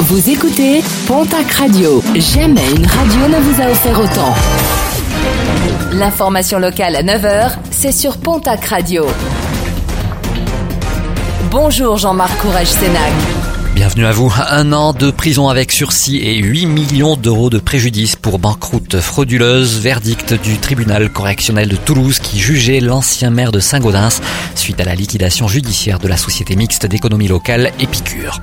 Vous écoutez Pontac Radio. Jamais une radio ne vous a offert autant. L'information locale à 9h, c'est sur Pontac Radio. Bonjour Jean-Marc Courage Sénac. Bienvenue à vous. Un an de prison avec sursis et 8 millions d'euros de préjudice pour banqueroute frauduleuse. Verdict du tribunal correctionnel de Toulouse qui jugeait l'ancien maire de Saint-Gaudens suite à la liquidation judiciaire de la société mixte d'économie locale Épicure.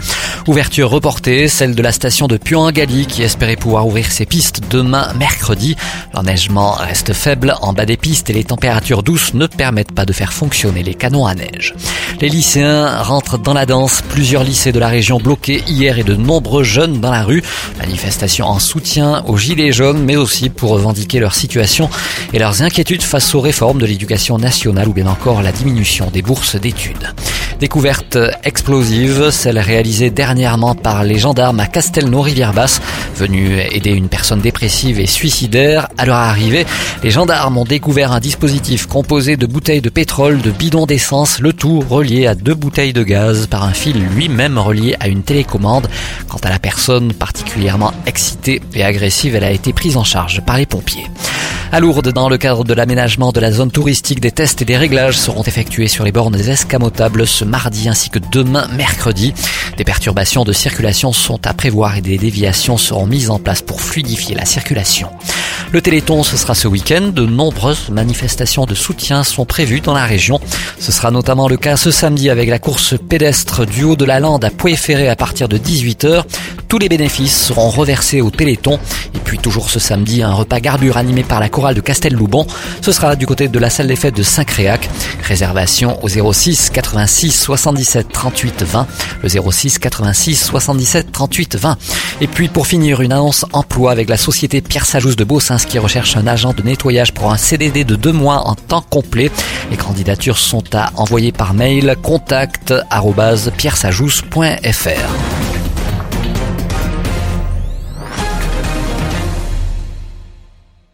Ouverture reportée, celle de la station de Puangali qui espérait pouvoir ouvrir ses pistes demain mercredi. L'enneigement reste faible en bas des pistes et les températures douces ne permettent pas de faire fonctionner les canons à neige. Les lycéens rentrent dans la danse. Plusieurs lycées de la région bloqués hier et de nombreux jeunes dans la rue. Manifestation en soutien aux Gilets jaunes, mais aussi pour revendiquer leur situation et leurs inquiétudes face aux réformes de l'éducation nationale ou bien encore la diminution des bourses d'études. Découverte explosive, celle réalisée dernièrement par les gendarmes à Castelnau-Rivière-Basse, venus aider une personne dépressive et suicidaire. À leur arrivée, les gendarmes ont découvert un dispositif composé de bouteilles de pétrole, de bidons d'essence, le tout relié à deux bouteilles de gaz par un fil lui-même relié à une télécommande. Quant à la personne particulièrement excitée et agressive, elle a été prise en charge par les pompiers. À Lourdes, dans le cadre de l'aménagement de la zone touristique, des tests et des réglages seront effectués sur les bornes escamotables ce mardi ainsi que demain mercredi. Des perturbations de circulation sont à prévoir et des déviations seront mises en place pour fluidifier la circulation. Le Téléthon, ce sera ce week-end. De nombreuses manifestations de soutien sont prévues dans la région. Ce sera notamment le cas ce samedi avec la course pédestre du haut de la lande à Pouet-Ferré à partir de 18h. Tous les bénéfices seront reversés au Téléthon. Et puis toujours ce samedi, un repas garbure animé par la chorale de Castel-Loubon. Ce sera du côté de la salle des fêtes de Saint-Créac. Réservation au 06 86 77 38 20. Le 06 86 77 38 20. Et puis pour finir, une annonce emploi avec la société Pierre Sajous de Beaussin qui recherche un agent de nettoyage pour un CDD de deux mois en temps complet. Les candidatures sont à envoyer par mail contact@pierresajous.fr.